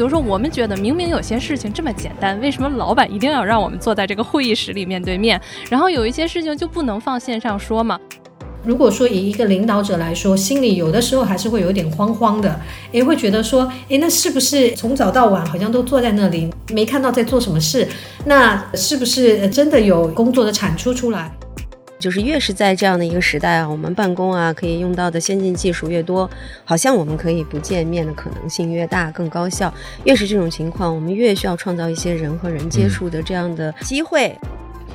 比如说，我们觉得明明有些事情这么简单，为什么老板一定要让我们坐在这个会议室里面对面？然后有一些事情就不能放线上说吗？如果说以一个领导者来说，心里有的时候还是会有点慌慌的，也，会觉得说，诶，那是不是从早到晚好像都坐在那里，没看到在做什么事？那是不是真的有工作的产出出来？就是越是在这样的一个时代啊，我们办公啊可以用到的先进技术越多，好像我们可以不见面的可能性越大，更高效。越是这种情况，我们越需要创造一些人和人接触的这样的机会。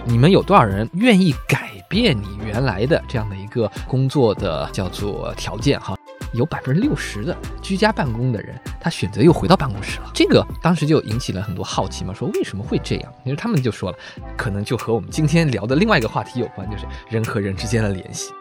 你们有多少人愿意改变你原来的这样的一个工作的叫做条件哈？有百分之六十的居家办公的人，他选择又回到办公室了。这个当时就引起了很多好奇嘛，说为什么会这样？因为他们就说了，可能就和我们今天聊的另外一个话题有关，就是人和人之间的联系。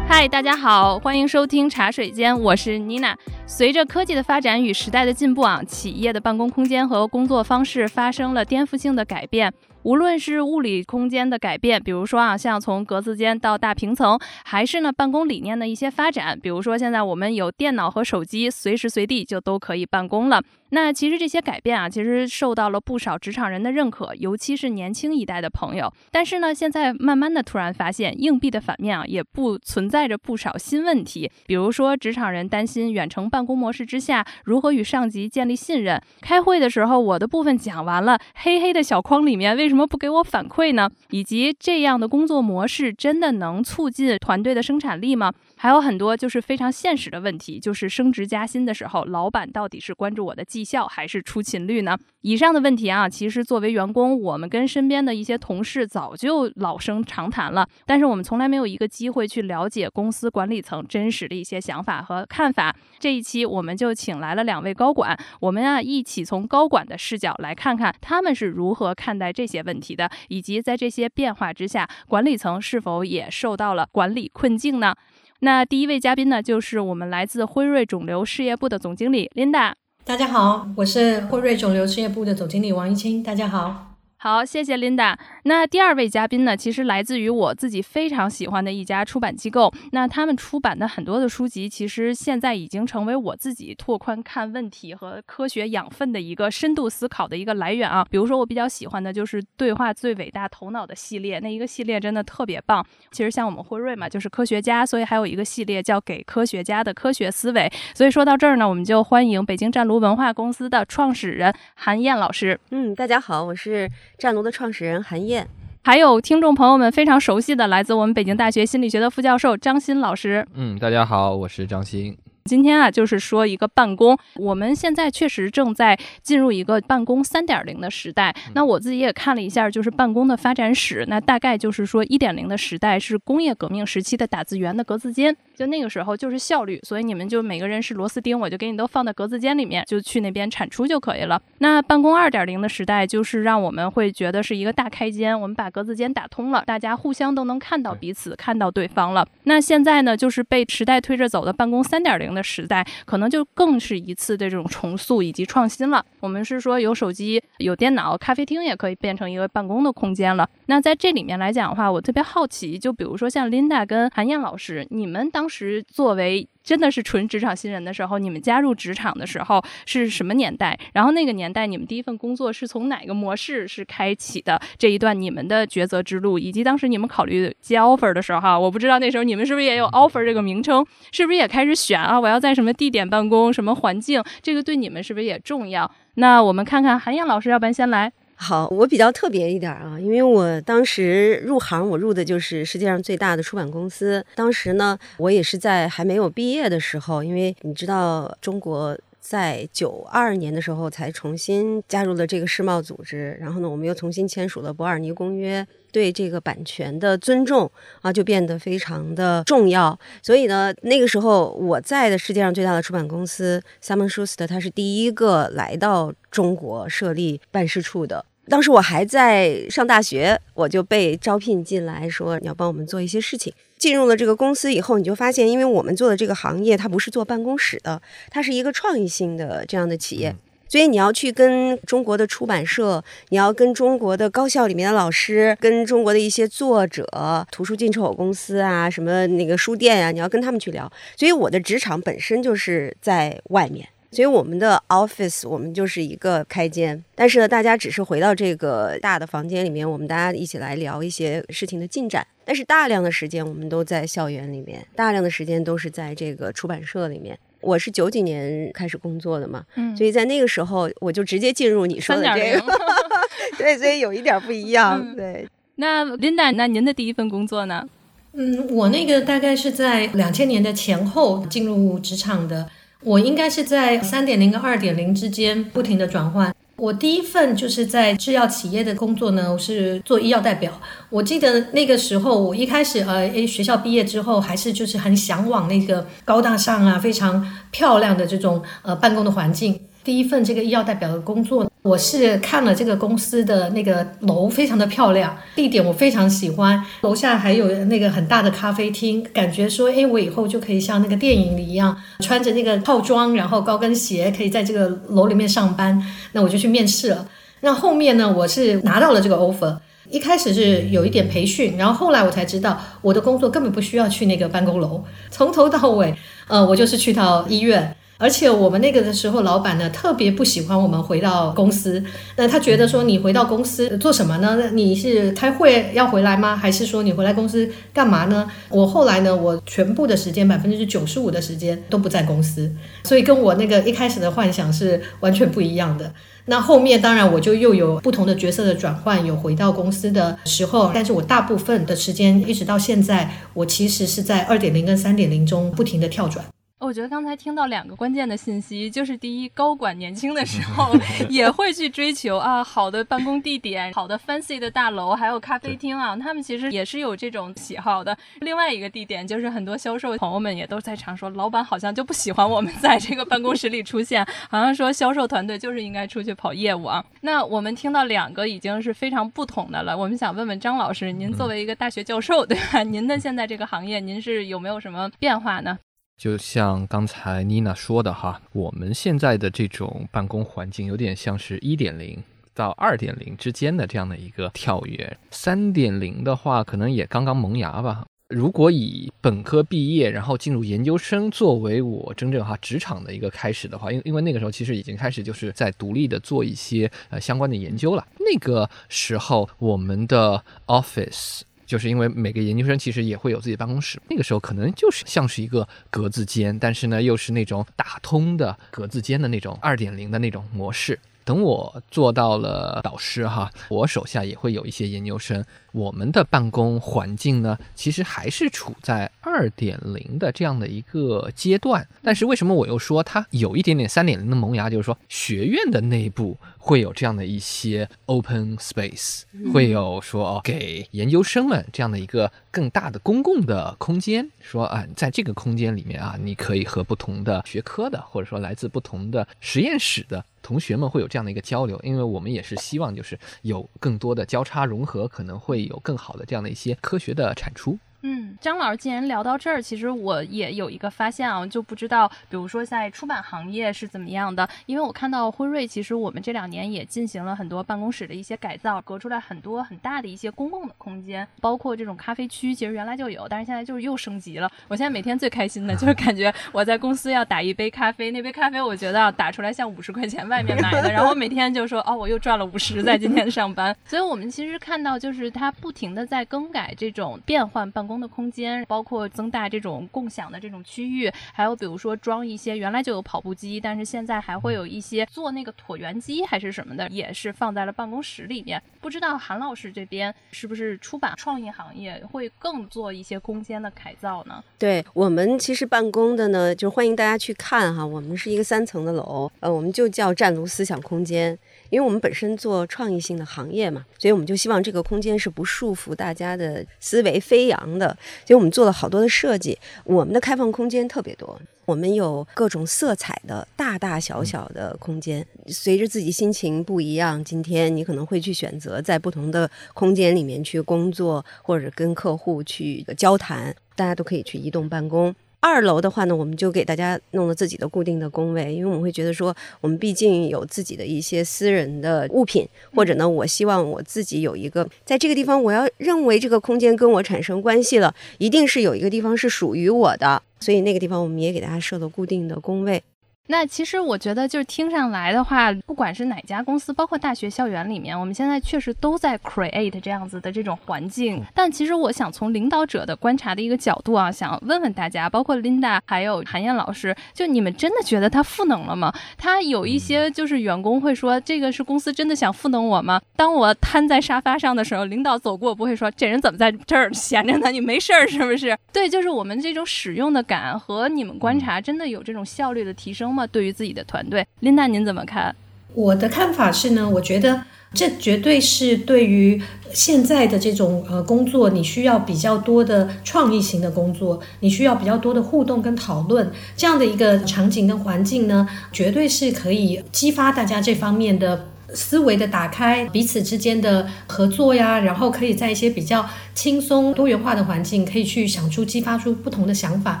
嗨，大家好，欢迎收听茶水间，我是妮娜。随着科技的发展与时代的进步啊，企业的办公空间和工作方式发生了颠覆性的改变。无论是物理空间的改变，比如说啊，像从格子间到大平层，还是呢办公理念的一些发展，比如说现在我们有电脑和手机，随时随地就都可以办公了。那其实这些改变啊，其实受到了不少职场人的认可，尤其是年轻一代的朋友。但是呢，现在慢慢的突然发现，硬币的反面啊，也不存在着不少新问题。比如说，职场人担心远程办公模式之下，如何与上级建立信任？开会的时候，我的部分讲完了，黑黑的小框里面为什么什么不给我反馈呢？以及这样的工作模式真的能促进团队的生产力吗？还有很多就是非常现实的问题，就是升职加薪的时候，老板到底是关注我的绩效还是出勤率呢？以上的问题啊，其实作为员工，我们跟身边的一些同事早就老生常谈了，但是我们从来没有一个机会去了解公司管理层真实的一些想法和看法。这一期我们就请来了两位高管，我们啊一起从高管的视角来看看他们是如何看待这些问题的，以及在这些变化之下，管理层是否也受到了管理困境呢？那第一位嘉宾呢，就是我们来自辉瑞肿瘤事业部的总经理 Linda。大家好，我是辉瑞肿瘤事业部的总经理王一清。大家好。好，谢谢 Linda。那第二位嘉宾呢，其实来自于我自己非常喜欢的一家出版机构。那他们出版的很多的书籍，其实现在已经成为我自己拓宽看问题和科学养分的一个深度思考的一个来源啊。比如说，我比较喜欢的就是《对话最伟大头脑》的系列，那一个系列真的特别棒。其实像我们辉瑞嘛，就是科学家，所以还有一个系列叫《给科学家的科学思维》。所以说到这儿呢，我们就欢迎北京湛卢文化公司的创始人韩燕老师。嗯，大家好，我是。战卢的创始人韩燕，还有听众朋友们非常熟悉的，来自我们北京大学心理学的副教授张欣老师。嗯，大家好，我是张欣。今天啊，就是说一个办公，我们现在确实正在进入一个办公三点零的时代。那我自己也看了一下，就是办公的发展史。那大概就是说，一点零的时代是工业革命时期的打字员的格子间，就那个时候就是效率，所以你们就每个人是螺丝钉，我就给你都放在格子间里面，就去那边产出就可以了。那办公二点零的时代，就是让我们会觉得是一个大开间，我们把格子间打通了，大家互相都能看到彼此，看到对方了。那现在呢，就是被时代推着走的办公三点零。的时代可能就更是一次的这种重塑以及创新了。我们是说有手机、有电脑，咖啡厅也可以变成一个办公的空间了。那在这里面来讲的话，我特别好奇，就比如说像 Linda 跟韩燕老师，你们当时作为。真的是纯职场新人的时候，你们加入职场的时候是什么年代？然后那个年代你们第一份工作是从哪个模式是开启的？这一段你们的抉择之路，以及当时你们考虑接 offer 的时候，哈，我不知道那时候你们是不是也有 offer 这个名称，是不是也开始选啊？我要在什么地点办公，什么环境？这个对你们是不是也重要？那我们看看韩燕老师，要不然先来。好，我比较特别一点啊，因为我当时入行，我入的就是世界上最大的出版公司。当时呢，我也是在还没有毕业的时候，因为你知道，中国在九二年的时候才重新加入了这个世贸组织，然后呢，我们又重新签署了伯尔尼公约。对这个版权的尊重啊，就变得非常的重要。所以呢，那个时候我在的世界上最大的出版公司 Simon Schuster，他是第一个来到中国设立办事处的。当时我还在上大学，我就被招聘进来，说你要帮我们做一些事情。进入了这个公司以后，你就发现，因为我们做的这个行业，它不是做办公室的，它是一个创意性的这样的企业。所以你要去跟中国的出版社，你要跟中国的高校里面的老师，跟中国的一些作者、图书进出口公司啊，什么那个书店啊，你要跟他们去聊。所以我的职场本身就是在外面。所以我们的 office 我们就是一个开间，但是呢，大家只是回到这个大的房间里面，我们大家一起来聊一些事情的进展。但是大量的时间我们都在校园里面，大量的时间都是在这个出版社里面。我是九几年开始工作的嘛，嗯所以在那个时候我就直接进入你说的这个，对，所以有一点不一样，嗯对。那 Linda，那您的第一份工作呢？嗯，我那个大概是在两千年的前后进入职场的，我应该是在三点零跟二点零之间不停的转换。我第一份就是在制药企业的工作呢，我是做医药代表。我记得那个时候，我一开始呃，诶，学校毕业之后，还是就是很向往那个高大上啊、非常漂亮的这种呃办公的环境。第一份这个医药代表的工作，我是看了这个公司的那个楼非常的漂亮，地点我非常喜欢，楼下还有那个很大的咖啡厅，感觉说，哎，我以后就可以像那个电影里一样，穿着那个套装，然后高跟鞋，可以在这个楼里面上班。那我就去面试了。那后面呢，我是拿到了这个 offer。一开始是有一点培训，然后后来我才知道，我的工作根本不需要去那个办公楼，从头到尾，呃，我就是去到医院。而且我们那个的时候，老板呢特别不喜欢我们回到公司。那他觉得说，你回到公司做什么呢？你是开会要回来吗？还是说你回来公司干嘛呢？我后来呢，我全部的时间百分之九十五的时间都不在公司，所以跟我那个一开始的幻想是完全不一样的。那后面当然我就又有不同的角色的转换，有回到公司的时候，但是我大部分的时间一直到现在，我其实是在二点零跟三点零中不停的跳转。我觉得刚才听到两个关键的信息，就是第一，高管年轻的时候 也会去追求啊好的办公地点、好的 fancy 的大楼，还有咖啡厅啊，他们其实也是有这种喜好的。另外一个地点就是很多销售朋友们也都在常说，老板好像就不喜欢我们在这个办公室里出现，好像说销售团队就是应该出去跑业务啊。那我们听到两个已经是非常不同的了，我们想问问张老师，您作为一个大学教授，对吧？您的现在这个行业，您是有没有什么变化呢？就像刚才妮娜说的哈，我们现在的这种办公环境有点像是一点零到二点零之间的这样的一个跳跃。三点零的话，可能也刚刚萌芽吧。如果以本科毕业，然后进入研究生作为我真正哈职场的一个开始的话，因因为那个时候其实已经开始就是在独立的做一些呃相关的研究了。那个时候我们的 office。就是因为每个研究生其实也会有自己的办公室，那个时候可能就是像是一个格子间，但是呢又是那种打通的格子间的那种二点零的那种模式。等我做到了导师哈，我手下也会有一些研究生，我们的办公环境呢，其实还是处在二点零的这样的一个阶段。但是为什么我又说它有一点点三点零的萌芽？就是说学院的内部会有这样的一些 open space，会有说哦给研究生们这样的一个更大的公共的空间，说啊，在这个空间里面啊，你可以和不同的学科的，或者说来自不同的实验室的。同学们会有这样的一个交流，因为我们也是希望就是有更多的交叉融合，可能会有更好的这样的一些科学的产出。嗯，张老师，既然聊到这儿，其实我也有一个发现啊，就不知道，比如说在出版行业是怎么样的？因为我看到辉瑞，其实我们这两年也进行了很多办公室的一些改造，隔出来很多很大的一些公共的空间，包括这种咖啡区，其实原来就有，但是现在就是又升级了。我现在每天最开心的就是感觉 我在公司要打一杯咖啡，那杯咖啡我觉得打出来像五十块钱外面买的，然后每天就说哦，我又赚了五十在今天上班。所以我们其实看到就是它不停的在更改这种变换办公的空间。包括增大这种共享的这种区域，还有比如说装一些原来就有跑步机，但是现在还会有一些做那个椭圆机还是什么的，也是放在了办公室里面。不知道韩老师这边是不是出版创意行业会更做一些空间的改造呢？对我们其实办公的呢，就欢迎大家去看哈。我们是一个三层的楼，呃，我们就叫湛卢思想空间。因为我们本身做创意性的行业嘛，所以我们就希望这个空间是不束缚大家的思维飞扬的。所以我们做了好多的设计，我们的开放空间特别多，我们有各种色彩的大大小小的空间，随着自己心情不一样，今天你可能会去选择在不同的空间里面去工作，或者跟客户去交谈，大家都可以去移动办公。二楼的话呢，我们就给大家弄了自己的固定的工位，因为我们会觉得说，我们毕竟有自己的一些私人的物品，或者呢，我希望我自己有一个在这个地方，我要认为这个空间跟我产生关系了，一定是有一个地方是属于我的，所以那个地方我们也给大家设了固定的工位。那其实我觉得，就是听上来的话，不管是哪家公司，包括大学校园里面，我们现在确实都在 create 这样子的这种环境。但其实我想从领导者的观察的一个角度啊，想问问大家，包括 Linda 还有韩燕老师，就你们真的觉得他赋能了吗？他有一些就是员工会说，这个是公司真的想赋能我吗？当我瘫在沙发上的时候，领导走过不会说，这人怎么在这儿闲着呢？你没事儿是不是？对，就是我们这种使用的感和你们观察，真的有这种效率的提升。么对于自己的团队，琳达您怎么看？我的看法是呢，我觉得这绝对是对于现在的这种呃工作，你需要比较多的创意型的工作，你需要比较多的互动跟讨论这样的一个场景跟环境呢，绝对是可以激发大家这方面的思维的打开，彼此之间的合作呀，然后可以在一些比较轻松多元化的环境，可以去想出激发出不同的想法，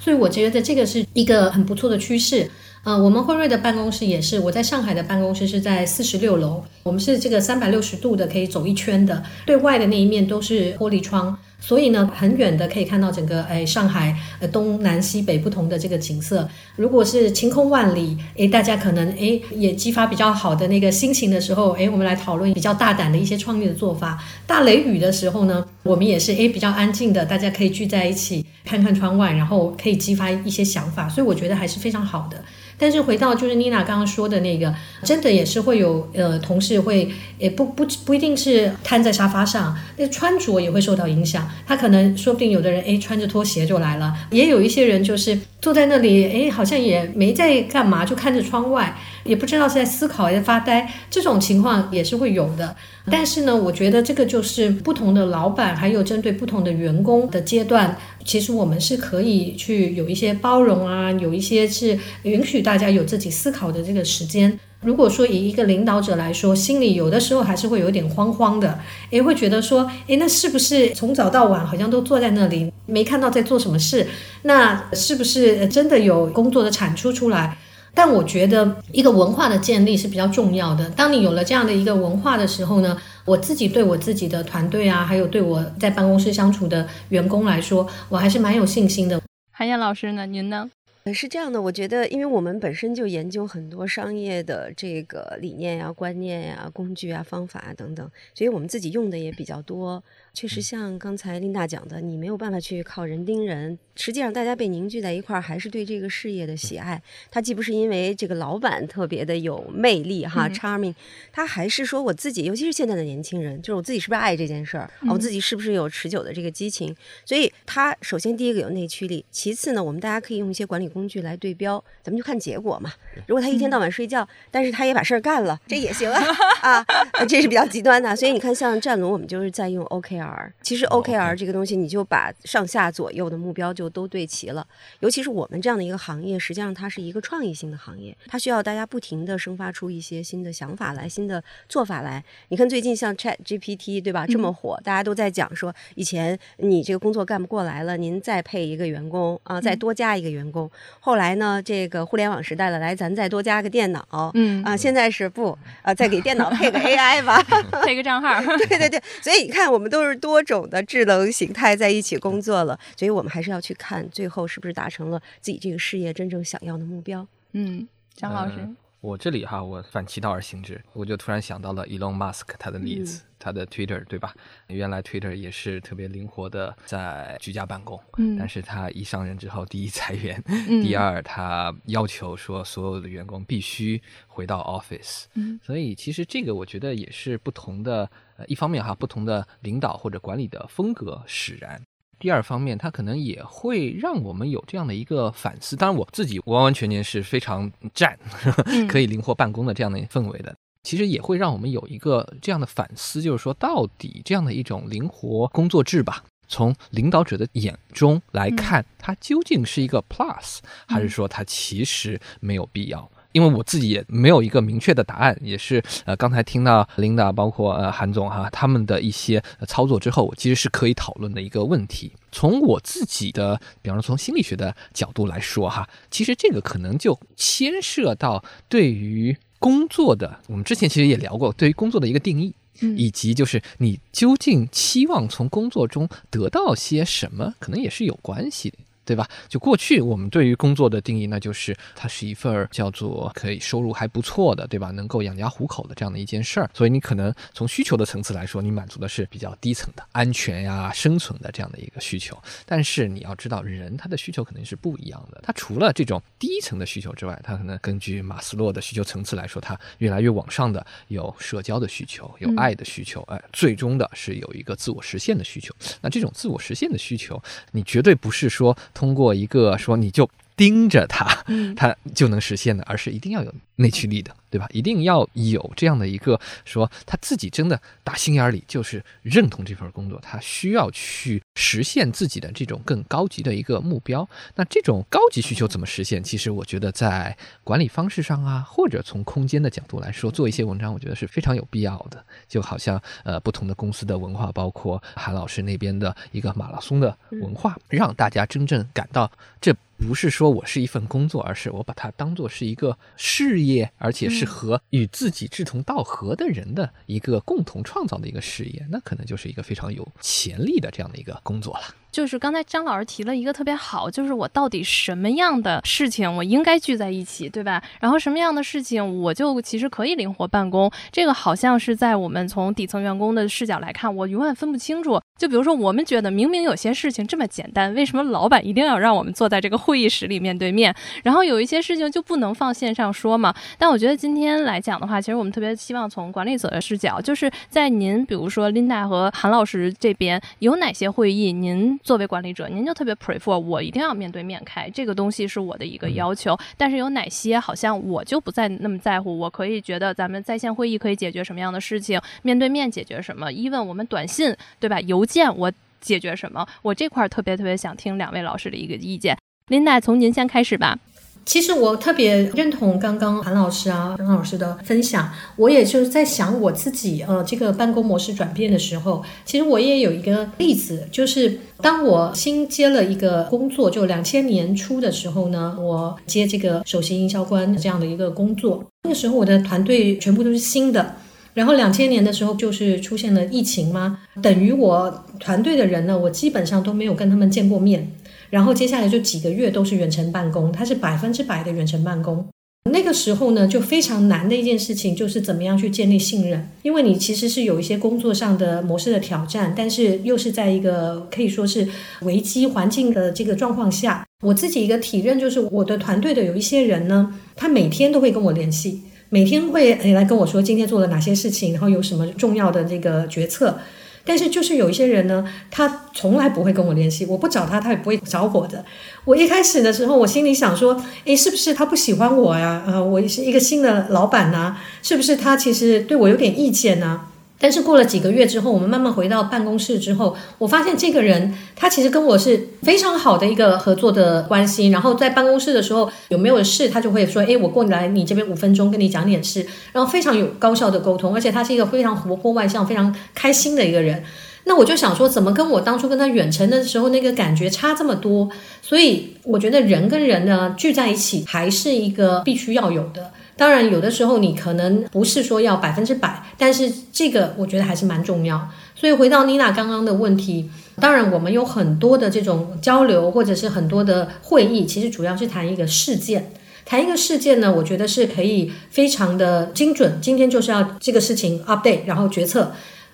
所以我觉得这个是一个很不错的趋势。呃，我们辉瑞的办公室也是，我在上海的办公室是在四十六楼，我们是这个三百六十度的，可以走一圈的，对外的那一面都是玻璃窗，所以呢，很远的可以看到整个哎上海呃东南西北不同的这个景色。如果是晴空万里，哎，大家可能哎也激发比较好的那个心情的时候，哎，我们来讨论比较大胆的一些创意的做法。大雷雨的时候呢，我们也是诶比较安静的，大家可以聚在一起看看窗外，然后可以激发一些想法，所以我觉得还是非常好的。但是回到就是妮娜刚刚说的那个，真的也是会有呃同事会，也不不不一定是瘫在沙发上，那穿着也会受到影响。他可能说不定有的人诶穿着拖鞋就来了，也有一些人就是坐在那里哎好像也没在干嘛，就看着窗外。也不知道是在思考还是发呆，这种情况也是会有的。但是呢，我觉得这个就是不同的老板，还有针对不同的员工的阶段，其实我们是可以去有一些包容啊，有一些是允许大家有自己思考的这个时间。如果说以一个领导者来说，心里有的时候还是会有点慌慌的，也会觉得说，诶，那是不是从早到晚好像都坐在那里，没看到在做什么事？那是不是真的有工作的产出出来？但我觉得一个文化的建立是比较重要的。当你有了这样的一个文化的时候呢，我自己对我自己的团队啊，还有对我在办公室相处的员工来说，我还是蛮有信心的。韩燕老师呢？您呢？呃是这样的，我觉得，因为我们本身就研究很多商业的这个理念呀、观念呀、工具啊、方法等等，所以我们自己用的也比较多。确实，像刚才琳达讲的，你没有办法去靠人盯人。实际上，大家被凝聚在一块儿，还是对这个事业的喜爱。他既不是因为这个老板特别的有魅力哈，charming，他还是说我自己，尤其是现在的年轻人，就是我自己是不是爱这件事儿，我自己是不是有持久的这个激情。所以，他首先第一个有内驱力，其次呢，我们大家可以用一些管理工具来对标，咱们就看结果嘛。如果他一天到晚睡觉，但是他也把事儿干了，这也行啊 啊，这是比较极端的。所以你看，像战龙，我们就是在用 OKR。其实 OKR 这个东西，你就把上下左右的目标就都对齐了。尤其是我们这样的一个行业，实际上它是一个创意性的行业，它需要大家不停的生发出一些新的想法来、新的做法来。你看最近像 Chat GPT 对吧，这么火，大家都在讲说，以前你这个工作干不过来了，您再配一个员工啊，再多加一个员工。后来呢，这个互联网时代了，来咱再多加个电脑，嗯啊，现在是不啊，再给电脑配个 AI 吧，配个账号。对对对，所以你看，我们都是多种的智能形态在一起工作了，所以我们还是要去看最后是不是达成了自己这个事业真正想要的目标。嗯，张老师，我这里哈，我反其道而行之，我就突然想到了 Elon Musk 他的例子，他的 Twitter 对吧？原来 Twitter 也是特别灵活的在居家办公，嗯，但是他一上任之后，第一裁员，第二他要求说所有的员工必须回到 office，嗯，所以其实这个我觉得也是不同的。呃一方面哈，不同的领导或者管理的风格使然；第二方面，它可能也会让我们有这样的一个反思。当然，我自己完完全全是非常站 可以灵活办公的这样的氛围的。其实也会让我们有一个这样的反思，就是说，到底这样的一种灵活工作制吧，从领导者的眼中来看，它究竟是一个 plus，还是说它其实没有必要？因为我自己也没有一个明确的答案，也是呃，刚才听到琳达包括呃韩总哈他们的一些操作之后，我其实是可以讨论的一个问题。从我自己的，比方说从心理学的角度来说哈，其实这个可能就牵涉到对于工作的，我们之前其实也聊过，对于工作的一个定义，以及就是你究竟期望从工作中得到些什么，可能也是有关系的。对吧？就过去我们对于工作的定义，那就是它是一份叫做可以收入还不错的，对吧？能够养家糊口的这样的一件事儿。所以你可能从需求的层次来说，你满足的是比较低层的安全呀、生存的这样的一个需求。但是你要知道，人他的需求肯定是不一样的。他除了这种低层的需求之外，他可能根据马斯洛的需求层次来说，他越来越往上的有社交的需求，有爱的需求，哎，最终的是有一个自我实现的需求。那这种自我实现的需求，你绝对不是说。通过一个说，你就盯着他，他就能实现的，而是一定要有内驱力的。对吧？一定要有这样的一个说，他自己真的打心眼里就是认同这份工作，他需要去实现自己的这种更高级的一个目标。那这种高级需求怎么实现？其实我觉得在管理方式上啊，或者从空间的角度来说，做一些文章，我觉得是非常有必要的。就好像呃，不同的公司的文化，包括韩老师那边的一个马拉松的文化，让大家真正感到这不是说我是一份工作，而是我把它当做是一个事业，而且是。和与自己志同道合的人的一个共同创造的一个事业，那可能就是一个非常有潜力的这样的一个工作了。就是刚才张老师提了一个特别好，就是我到底什么样的事情我应该聚在一起，对吧？然后什么样的事情我就其实可以灵活办公。这个好像是在我们从底层员工的视角来看，我永远分不清楚。就比如说，我们觉得明明有些事情这么简单，为什么老板一定要让我们坐在这个会议室里面对面？然后有一些事情就不能放线上说嘛？但我觉得今天来讲的话，其实我们特别希望从管理者的视角，就是在您比如说 Linda 和韩老师这边有哪些会议，您。作为管理者，您就特别 prefer 我一定要面对面开，这个东西是我的一个要求。但是有哪些好像我就不再那么在乎，我可以觉得咱们在线会议可以解决什么样的事情，面对面解决什么？even 我们短信对吧？邮件我解决什么？我这块特别特别想听两位老师的一个意见。Linda，从您先开始吧。其实我特别认同刚刚韩老师啊、张老师的分享。我也就是在想我自己，呃，这个办公模式转变的时候，其实我也有一个例子，就是当我新接了一个工作，就两千年初的时候呢，我接这个首席营销官这样的一个工作。那个时候我的团队全部都是新的，然后两千年的时候就是出现了疫情嘛，等于我团队的人呢，我基本上都没有跟他们见过面。然后接下来就几个月都是远程办公，它是百分之百的远程办公。那个时候呢，就非常难的一件事情就是怎么样去建立信任，因为你其实是有一些工作上的模式的挑战，但是又是在一个可以说是危机环境的这个状况下。我自己一个体认就是，我的团队的有一些人呢，他每天都会跟我联系，每天会来跟我说今天做了哪些事情，然后有什么重要的这个决策。但是就是有一些人呢，他从来不会跟我联系，我不找他，他也不会找我的。我一开始的时候，我心里想说，诶，是不是他不喜欢我呀？啊，我是一个新的老板呐，是不是他其实对我有点意见呢？但是过了几个月之后，我们慢慢回到办公室之后，我发现这个人他其实跟我是非常好的一个合作的关系。然后在办公室的时候有没有事，他就会说：“哎，我过来你这边五分钟，跟你讲点事。”然后非常有高效的沟通，而且他是一个非常活泼外向、非常开心的一个人。那我就想说，怎么跟我当初跟他远程的时候那个感觉差这么多？所以我觉得人跟人呢聚在一起还是一个必须要有的。当然，有的时候你可能不是说要百分之百，但是这个我觉得还是蛮重要。所以回到妮娜刚刚的问题，当然我们有很多的这种交流，或者是很多的会议，其实主要是谈一个事件。谈一个事件呢，我觉得是可以非常的精准。今天就是要这个事情 update，然后决策。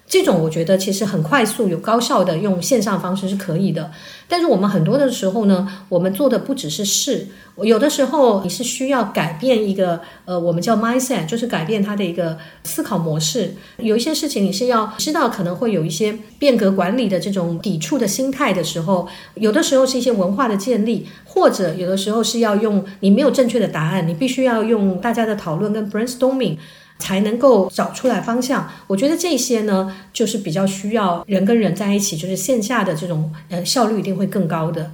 这种我觉得其实很快速、有高效的用线上方式是可以的。但是我们很多的时候呢，我们做的不只是事，有的时候你是需要改变一个呃，我们叫 mindset，就是改变它的一个思考模式。有一些事情你是要知道可能会有一些变革管理的这种抵触的心态的时候，有的时候是一些文化的建立，或者有的时候是要用你没有正确的答案，你必须要用大家的讨论跟 brainstorming。才能够找出来方向。我觉得这些呢，就是比较需要人跟人在一起，就是线下的这种呃效率一定会更高的。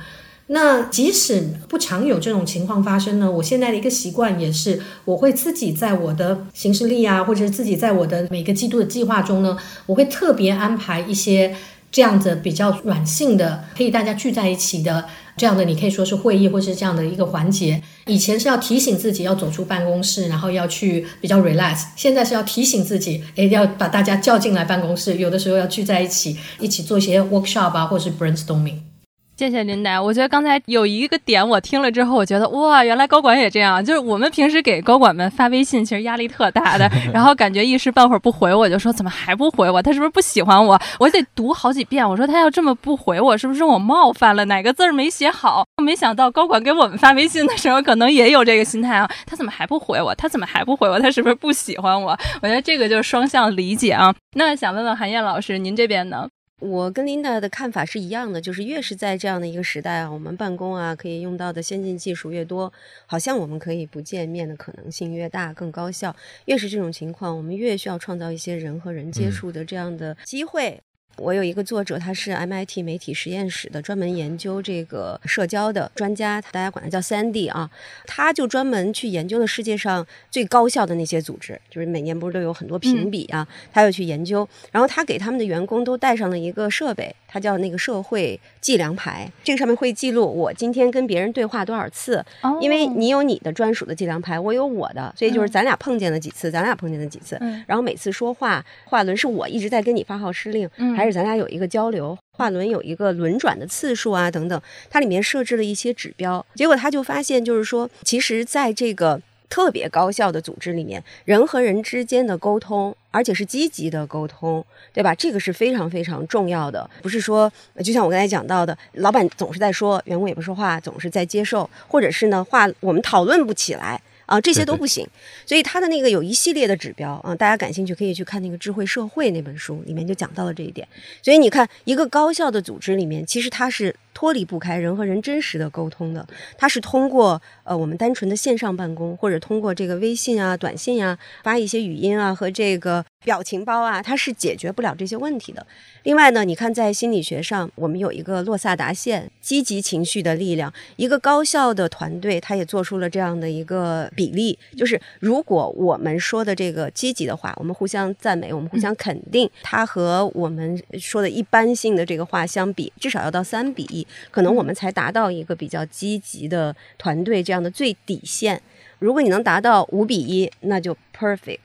那即使不常有这种情况发生呢，我现在的一个习惯也是，我会自己在我的行事历啊，或者是自己在我的每个季度的计划中呢，我会特别安排一些这样子比较软性的，可以大家聚在一起的这样的，你可以说是会议或是这样的一个环节。以前是要提醒自己要走出办公室，然后要去比较 relax，现在是要提醒自己，诶，要把大家叫进来办公室，有的时候要聚在一起，一起做一些 workshop 啊，或是 brainstorming。谢谢林达，我觉得刚才有一个点我听了之后，我觉得哇，原来高管也这样。就是我们平时给高管们发微信，其实压力特大的，然后感觉一时半会儿不回我，就说怎么还不回我？他是不是不喜欢我？我得读好几遍。我说他要这么不回我，是不是我冒犯了哪个字儿没写好？没想到高管给我们发微信的时候，可能也有这个心态啊。他怎么还不回我？他怎么还不回我？他是不是不喜欢我？我觉得这个就是双向理解啊。那想问问韩燕老师，您这边呢？我跟 Linda 的看法是一样的，就是越是在这样的一个时代啊，我们办公啊可以用到的先进技术越多，好像我们可以不见面的可能性越大，更高效。越是这种情况，我们越需要创造一些人和人接触的这样的机会。我有一个作者，他是 MIT 媒体实验室的专门研究这个社交的专家，大家管他叫 Sandy 啊。他就专门去研究了世界上最高效的那些组织，就是每年不是都有很多评比啊，他又去研究。然后他给他们的员工都带上了一个设备，他叫那个社会计量牌，这个上面会记录我今天跟别人对话多少次。因为你有你的专属的计量牌，我有我的，所以就是咱俩碰见了几次，咱俩碰见了几次。然后每次说话话轮是我一直在跟你发号施令，还。还是咱俩有一个交流，话轮有一个轮转的次数啊，等等，它里面设置了一些指标，结果他就发现，就是说，其实在这个特别高效的组织里面，人和人之间的沟通，而且是积极的沟通，对吧？这个是非常非常重要的，不是说，就像我刚才讲到的，老板总是在说，员工也不说话，总是在接受，或者是呢，话我们讨论不起来。啊，这些都不行，所以他的那个有一系列的指标啊，大家感兴趣可以去看那个《智慧社会》那本书，里面就讲到了这一点。所以你看，一个高效的组织里面，其实它是脱离不开人和人真实的沟通的，它是通过呃我们单纯的线上办公，或者通过这个微信啊、短信啊发一些语音啊和这个。表情包啊，它是解决不了这些问题的。另外呢，你看在心理学上，我们有一个洛萨达线，积极情绪的力量。一个高效的团队，他也做出了这样的一个比例，就是如果我们说的这个积极的话，我们互相赞美，我们互相肯定，它和我们说的一般性的这个话相比，至少要到三比一，可能我们才达到一个比较积极的团队这样的最底线。如果你能达到五比一，那就 perfect。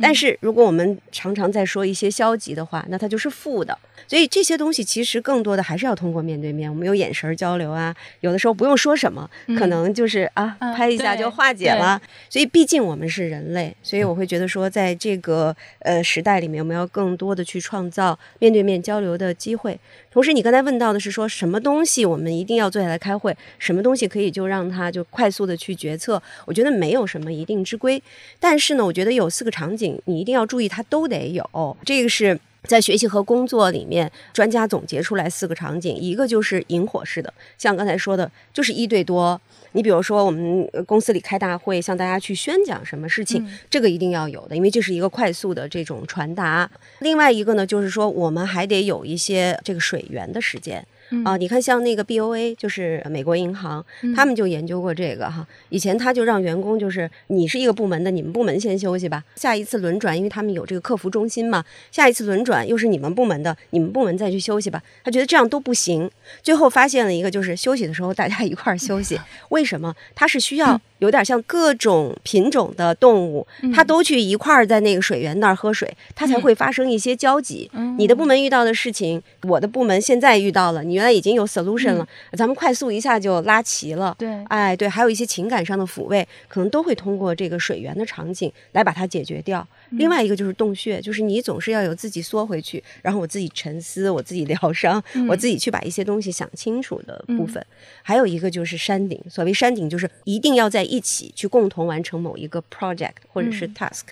但是，如果我们常常在说一些消极的话，那它就是负的。所以这些东西其实更多的还是要通过面对面，我们有眼神交流啊，有的时候不用说什么，可能就是啊拍一下就化解了。所以毕竟我们是人类，所以我会觉得说，在这个呃时代里面，我们要更多的去创造面对面交流的机会。同时，你刚才问到的是说什么东西我们一定要坐下来开会，什么东西可以就让他就快速的去决策？我觉得没有什么一定之规，但是呢，我觉得有四个场景你一定要注意，它都得有。这个是。在学习和工作里面，专家总结出来四个场景，一个就是引火式的，像刚才说的，就是一对多。你比如说，我们公司里开大会，向大家去宣讲什么事情，这个一定要有的，因为这是一个快速的这种传达。另外一个呢，就是说我们还得有一些这个水源的时间。啊，你看，像那个 B O A，就是美国银行，他们就研究过这个哈。以前他就让员工，就是你是一个部门的，你们部门先休息吧。下一次轮转，因为他们有这个客服中心嘛，下一次轮转又是你们部门的，你们部门再去休息吧。他觉得这样都不行，最后发现了一个，就是休息的时候大家一块儿休息。为什么？他是需要。有点像各种品种的动物，它都去一块儿在那个水源那儿喝水，它才会发生一些交集。你的部门遇到的事情，我的部门现在遇到了，你原来已经有 solution 了，咱们快速一下就拉齐了。对，哎，对，还有一些情感上的抚慰，可能都会通过这个水源的场景来把它解决掉。另外一个就是洞穴，就是你总是要有自己缩回去，然后我自己沉思，我自己疗伤，我自己去把一些东西想清楚的部分。还有一个就是山顶，所谓山顶就是一定要在。一起去共同完成某一个 project 或者是 task，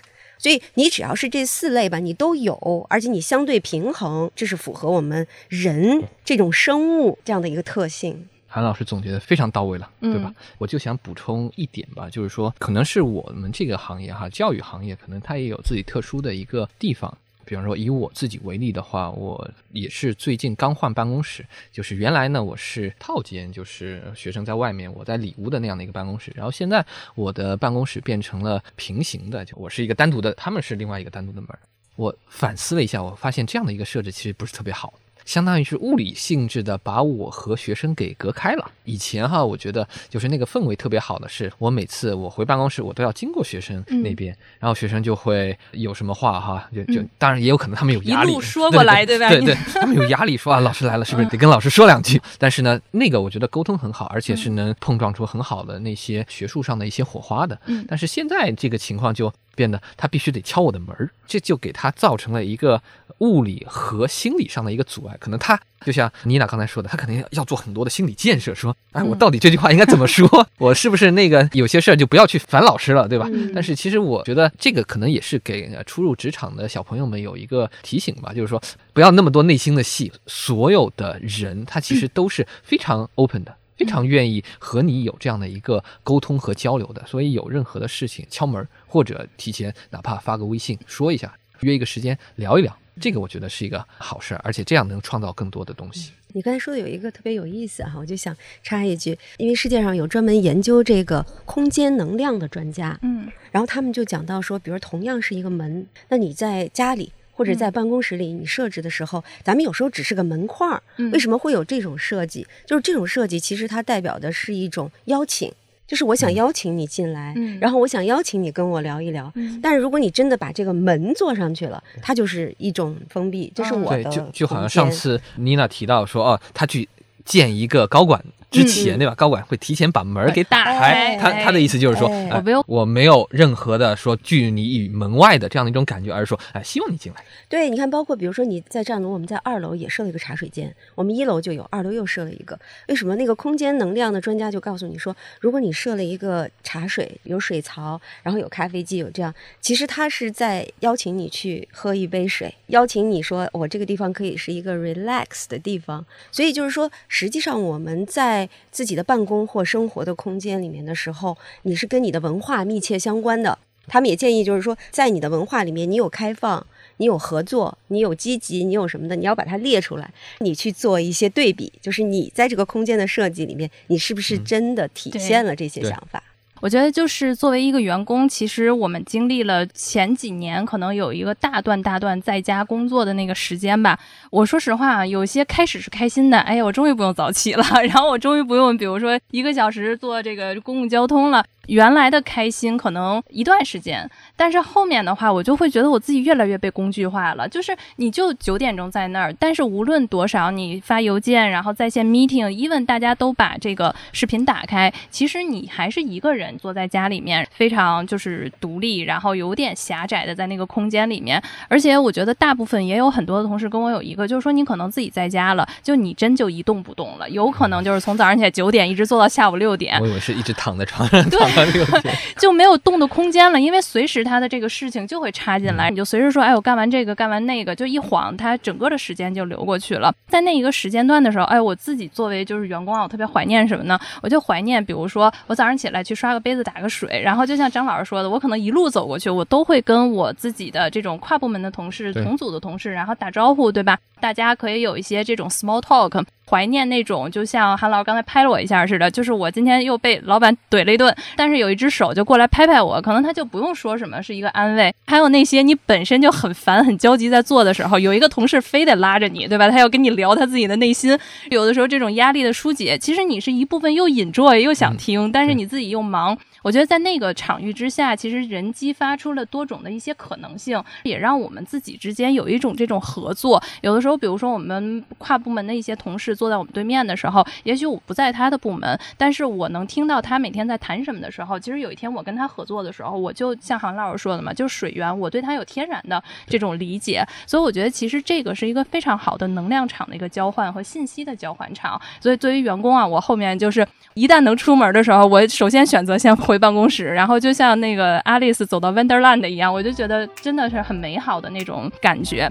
所以你只要是这四类吧，你都有，而且你相对平衡，这是符合我们人这种生物这样的一个特性。韩老师总结的非常到位了，对吧？我就想补充一点吧，就是说，可能是我们这个行业哈，教育行业，可能它也有自己特殊的一个地方。比方说，以我自己为例的话，我也是最近刚换办公室。就是原来呢，我是套间，就是学生在外面，我在里屋的那样的一个办公室。然后现在我的办公室变成了平行的，就我是一个单独的，他们是另外一个单独的门。我反思了一下，我发现这样的一个设置其实不是特别好。相当于是物理性质的把我和学生给隔开了。以前哈，我觉得就是那个氛围特别好的是，我每次我回办公室，我都要经过学生那边，然后学生就会有什么话哈，就就当然也有可能他们有压力，一路说过来对吧？对对，他们有压力，说啊，老师来了，是不是得跟老师说两句？但是呢，那个我觉得沟通很好，而且是能碰撞出很好的那些学术上的一些火花的。嗯，但是现在这个情况就变得他必须得敲我的门儿，这就给他造成了一个物理和心理上的一个阻碍。可能他就像妮娜刚才说的，他肯定要做很多的心理建设，说，哎，我到底这句话应该怎么说？我是不是那个有些事儿就不要去烦老师了，对吧？但是其实我觉得这个可能也是给初入职场的小朋友们有一个提醒吧，就是说不要那么多内心的戏。所有的人他其实都是非常 open 的。非常愿意和你有这样的一个沟通和交流的，所以有任何的事情敲门或者提前哪怕发个微信说一下，约一个时间聊一聊，这个我觉得是一个好事儿，而且这样能创造更多的东西。你刚才说的有一个特别有意思哈，我就想插一句，因为世界上有专门研究这个空间能量的专家，嗯，然后他们就讲到说，比如同样是一个门，那你在家里。或者在办公室里，你设置的时候，咱们有时候只是个门框儿。为什么会有这种设计？就是这种设计，其实它代表的是一种邀请，就是我想邀请你进来，然后我想邀请你跟我聊一聊。但是如果你真的把这个门做上去了，它就是一种封闭。这是我的。对，就就好像上次妮娜提到说，哦，他去见一个高管。之前对吧？高管会提前把门给打开，他他的意思就是说，我没有我没有任何的说拒你于门外的这样的一种感觉，而是说，哎，希望你进来。对，你看，包括比如说你在站楼，我们在二楼也设了一个茶水间，我们一楼就有，二楼又设了一个。为什么那个空间能量的专家就告诉你说，如果你设了一个茶水，有水槽，然后有咖啡机，有这样，其实他是在邀请你去喝一杯水，邀请你说我这个地方可以是一个 relax 的地方。所以就是说，实际上我们在自己的办公或生活的空间里面的时候，你是跟你的文化密切相关的。他们也建议，就是说，在你的文化里面，你有开放，你有合作，你有积极，你有什么的，你要把它列出来，你去做一些对比，就是你在这个空间的设计里面，你是不是真的体现了这些想法？我觉得就是作为一个员工，其实我们经历了前几年可能有一个大段大段在家工作的那个时间吧。我说实话，有些开始是开心的，哎呀，我终于不用早起了，然后我终于不用，比如说一个小时坐这个公共交通了。原来的开心可能一段时间，但是后面的话，我就会觉得我自己越来越被工具化了。就是你就九点钟在那儿，但是无论多少，你发邮件，然后在线 meeting，even 大家都把这个视频打开，其实你还是一个人坐在家里面，非常就是独立，然后有点狭窄的在那个空间里面。而且我觉得大部分也有很多的同事跟我有一个，就是说你可能自己在家了，就你真就一动不动了，有可能就是从早上起来九点一直坐到下午六点。我以为是一直躺在床上。躺到六点。就没有动的空间了，因为随时他的这个事情就会插进来，你就随时说，哎，我干完这个，干完那个，就一晃，他整个的时间就流过去了。在那一个时间段的时候，哎，我自己作为就是员工啊，我特别怀念什么呢？我就怀念，比如说我早上起来去刷个杯子，打个水，然后就像张老师说的，我可能一路走过去，我都会跟我自己的这种跨部门的同事、同组的同事，然后打招呼，对吧？大家可以有一些这种 small talk。怀念那种，就像韩老师刚才拍了我一下似的，就是我今天又被老板怼了一顿，但是有一只手就过来拍拍我，可能他就不用说什么，是一个安慰。还有那些你本身就很烦、很焦急在做的时候，有一个同事非得拉着你，对吧？他要跟你聊他自己的内心。有的时候这种压力的疏解，其实你是一部分又 enjoy 又想听，但是你自己又忙。我觉得在那个场域之下，其实人激发出了多种的一些可能性，也让我们自己之间有一种这种合作。有的时候，比如说我们跨部门的一些同事坐在我们对面的时候，也许我不在他的部门，但是我能听到他每天在谈什么的时候，其实有一天我跟他合作的时候，我就像韩老师说的嘛，就是水源，我对他有天然的这种理解。所以我觉得其实这个是一个非常好的能量场的一个交换和信息的交换场。所以作为员工啊，我后面就是一旦能出门的时候，我首先选择先回。回办公室，然后就像那个 Alice 走到 Wonderland 一样，我就觉得真的是很美好的那种感觉。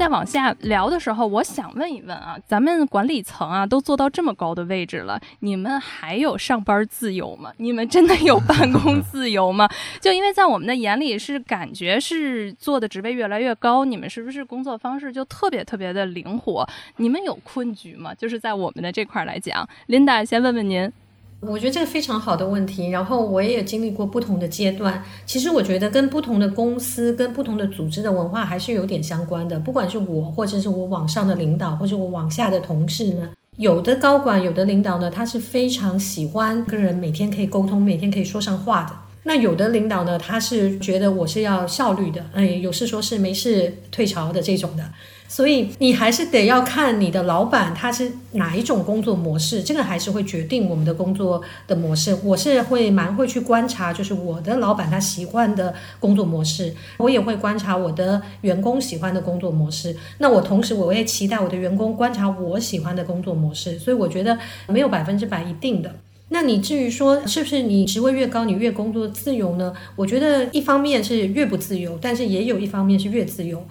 再往下聊的时候，我想问一问啊，咱们管理层啊都做到这么高的位置了，你们还有上班自由吗？你们真的有办公 自由吗？就因为在我们的眼里是感觉是做的职位越来越高，你们是不是工作方式就特别特别的灵活？你们有困局吗？就是在我们的这块来讲，Linda 先问问您。我觉得这个非常好的问题，然后我也经历过不同的阶段。其实我觉得跟不同的公司、跟不同的组织的文化还是有点相关的。不管是我，或者是我往上的领导，或者我往下的同事呢，有的高管、有的领导呢，他是非常喜欢跟人每天可以沟通、每天可以说上话的。那有的领导呢，他是觉得我是要效率的，哎，有事说事，没事退潮的这种的。所以你还是得要看你的老板他是哪一种工作模式，这个还是会决定我们的工作的模式。我是会蛮会去观察，就是我的老板他习惯的工作模式，我也会观察我的员工喜欢的工作模式。那我同时我也期待我的员工观察我喜欢的工作模式。所以我觉得没有百分之百一定的。那你至于说是不是你职位越高，你越工作自由呢？我觉得一方面是越不自由，但是也有一方面是越自由。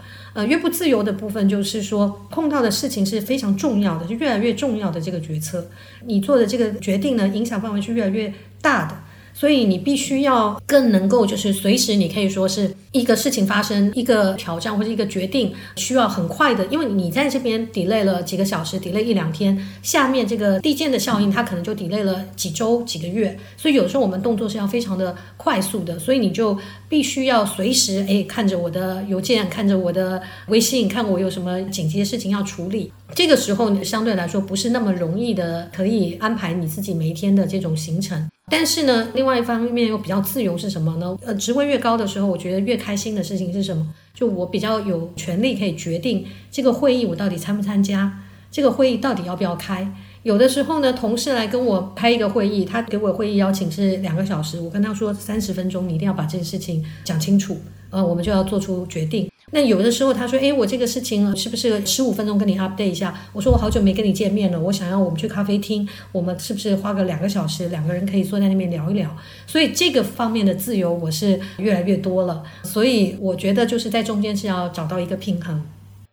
越不自由的部分就是说，碰到的事情是非常重要的，是越来越重要的这个决策，你做的这个决定呢，影响范围是越来越大的。所以你必须要更能够，就是随时你可以说是一个事情发生，一个挑战或者一个决定，需要很快的，因为你在这边 delay 了几个小时，delay 一两天，下面这个递件的效应它可能就 delay 了几周几个月，所以有时候我们动作是要非常的快速的，所以你就必须要随时哎看着我的邮件，看着我的微信，看我有什么紧急的事情要处理。这个时候相对来说不是那么容易的，可以安排你自己每一天的这种行程。但是呢，另外一方面又比较自由是什么呢？呃，职位越高的时候，我觉得越开心的事情是什么？就我比较有权利可以决定这个会议我到底参不参加，这个会议到底要不要开。有的时候呢，同事来跟我开一个会议，他给我会议邀请是两个小时，我跟他说三十分钟，你一定要把这件事情讲清楚，呃，我们就要做出决定。那有的时候他说，哎，我这个事情是不是十五分钟跟你 update 一下？我说我好久没跟你见面了，我想要我们去咖啡厅，我们是不是花个两个小时，两个人可以坐在那边聊一聊？所以这个方面的自由我是越来越多了，所以我觉得就是在中间是要找到一个平衡。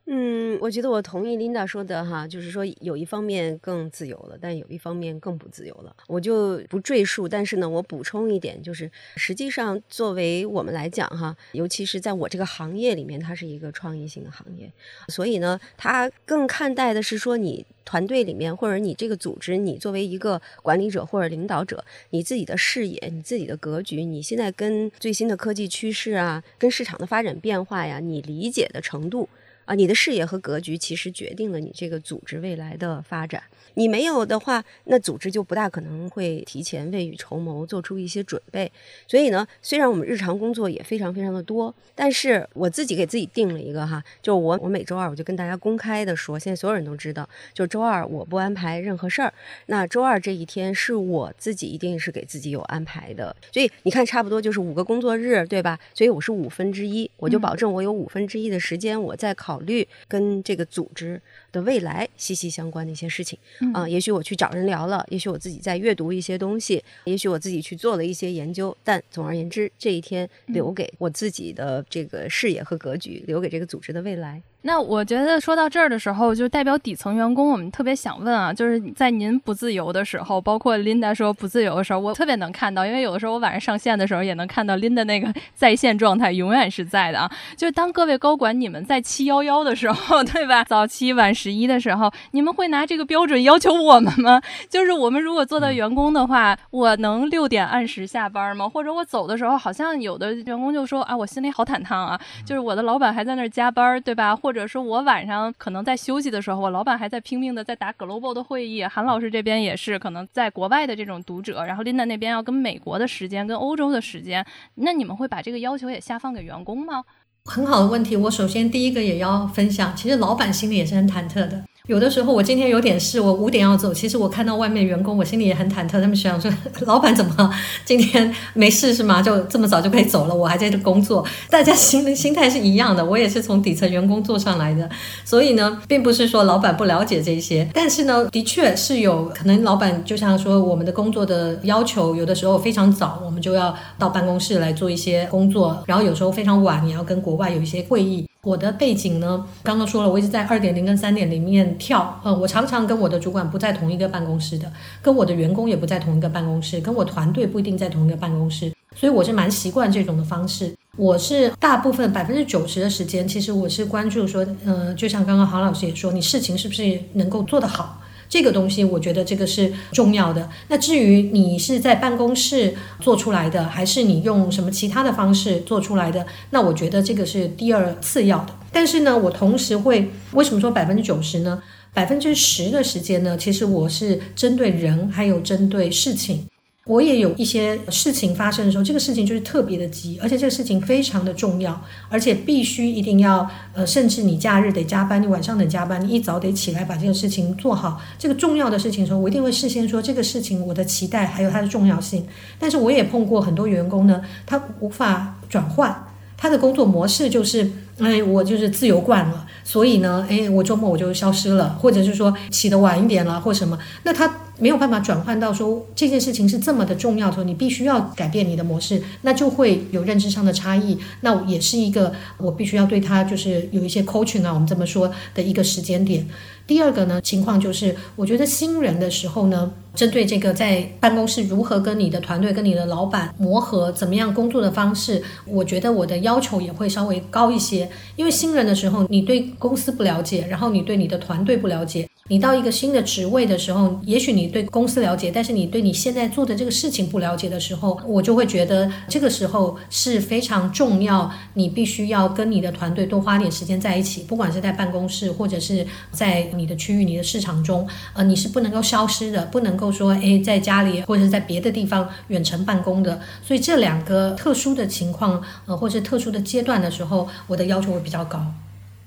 嗯，我觉得我同意 Linda 说的哈，就是说有一方面更自由了，但有一方面更不自由了。我就不赘述，但是呢，我补充一点，就是实际上作为我们来讲哈，尤其是在我这个行业里面，它是一个创意性的行业，所以呢，它更看待的是说你团队里面或者你这个组织，你作为一个管理者或者领导者，你自己的视野、你自己的格局，你现在跟最新的科技趋势啊，跟市场的发展变化呀，你理解的程度。啊，你的视野和格局其实决定了你这个组织未来的发展。你没有的话，那组织就不大可能会提前未雨绸缪，做出一些准备。所以呢，虽然我们日常工作也非常非常的多，但是我自己给自己定了一个哈，就我我每周二我就跟大家公开的说，现在所有人都知道，就周二我不安排任何事儿。那周二这一天是我自己一定是给自己有安排的。所以你看，差不多就是五个工作日，对吧？所以我是五分之一，我就保证我有五分之一的时间我在考虑跟这个组织。的未来息息相关的一些事情啊，也许我去找人聊了，也许我自己在阅读一些东西，也许我自己去做了一些研究，但总而言之，这一天留给我自己的这个视野和格局，留给这个组织的未来。那我觉得说到这儿的时候，就代表底层员工，我们特别想问啊，就是在您不自由的时候，包括 Linda 说不自由的时候，我特别能看到，因为有的时候我晚上上线的时候，也能看到 Linda 那个 在线状态永远是在的啊。就是当各位高管你们在七幺幺的时候，对吧？早七晚十一的时候，你们会拿这个标准要求我们吗？就是我们如果做到员工的话，我能六点按时下班吗？或者我走的时候，好像有的员工就说啊，我心里好忐忑啊，就是我的老板还在那儿加班，对吧？或者或者说我晚上可能在休息的时候，我老板还在拼命的在打 global 的会议。韩老师这边也是可能在国外的这种读者，然后 Linda 那边要跟美国的时间、跟欧洲的时间，那你们会把这个要求也下放给员工吗？很好的问题，我首先第一个也要分享，其实老板心里也是很忐忑的。有的时候我今天有点事，我五点要走。其实我看到外面员工，我心里也很忐忑。他们想说，老板怎么今天没事是吗？就这么早就可以走了？我还在这工作。大家心心态是一样的。我也是从底层员工做上来的，所以呢，并不是说老板不了解这些。但是呢，的确是有可能，老板就像说，我们的工作的要求，有的时候非常早，我们就要到办公室来做一些工作。然后有时候非常晚，你要跟国外有一些会议。我的背景呢，刚刚说了，我一直在二点零跟三点零面跳。呃，我常常跟我的主管不在同一个办公室的，跟我的员工也不在同一个办公室，跟我团队不一定在同一个办公室，所以我是蛮习惯这种的方式。我是大部分百分之九十的时间，其实我是关注说，呃，就像刚刚郝老师也说，你事情是不是能够做得好。这个东西我觉得这个是重要的。那至于你是在办公室做出来的，还是你用什么其他的方式做出来的，那我觉得这个是第二次要的。但是呢，我同时会为什么说百分之九十呢？百分之十的时间呢，其实我是针对人，还有针对事情。我也有一些事情发生的时候，这个事情就是特别的急，而且这个事情非常的重要，而且必须一定要呃，甚至你假日得加班，你晚上得加班，你一早得起来把这个事情做好。这个重要的事情的时候，我一定会事先说这个事情我的期待还有它的重要性。但是我也碰过很多员工呢，他无法转换他的工作模式，就是哎，我就是自由惯了，所以呢，哎，我周末我就消失了，或者是说起得晚一点了或什么，那他。没有办法转换到说这件事情是这么的重要的时候，你必须要改变你的模式，那就会有认知上的差异。那也是一个我必须要对他就是有一些 coaching 啊，我们这么说的一个时间点。第二个呢情况就是，我觉得新人的时候呢，针对这个在办公室如何跟你的团队、跟你的老板磨合，怎么样工作的方式，我觉得我的要求也会稍微高一些。因为新人的时候，你对公司不了解，然后你对你的团队不了解。你到一个新的职位的时候，也许你对公司了解，但是你对你现在做的这个事情不了解的时候，我就会觉得这个时候是非常重要。你必须要跟你的团队多花点时间在一起，不管是在办公室或者是在你的区域、你的市场中，呃，你是不能够消失的，不能够说诶，在家里或者是在别的地方远程办公的。所以这两个特殊的情况，呃，或者特殊的阶段的时候，我的要求会比较高。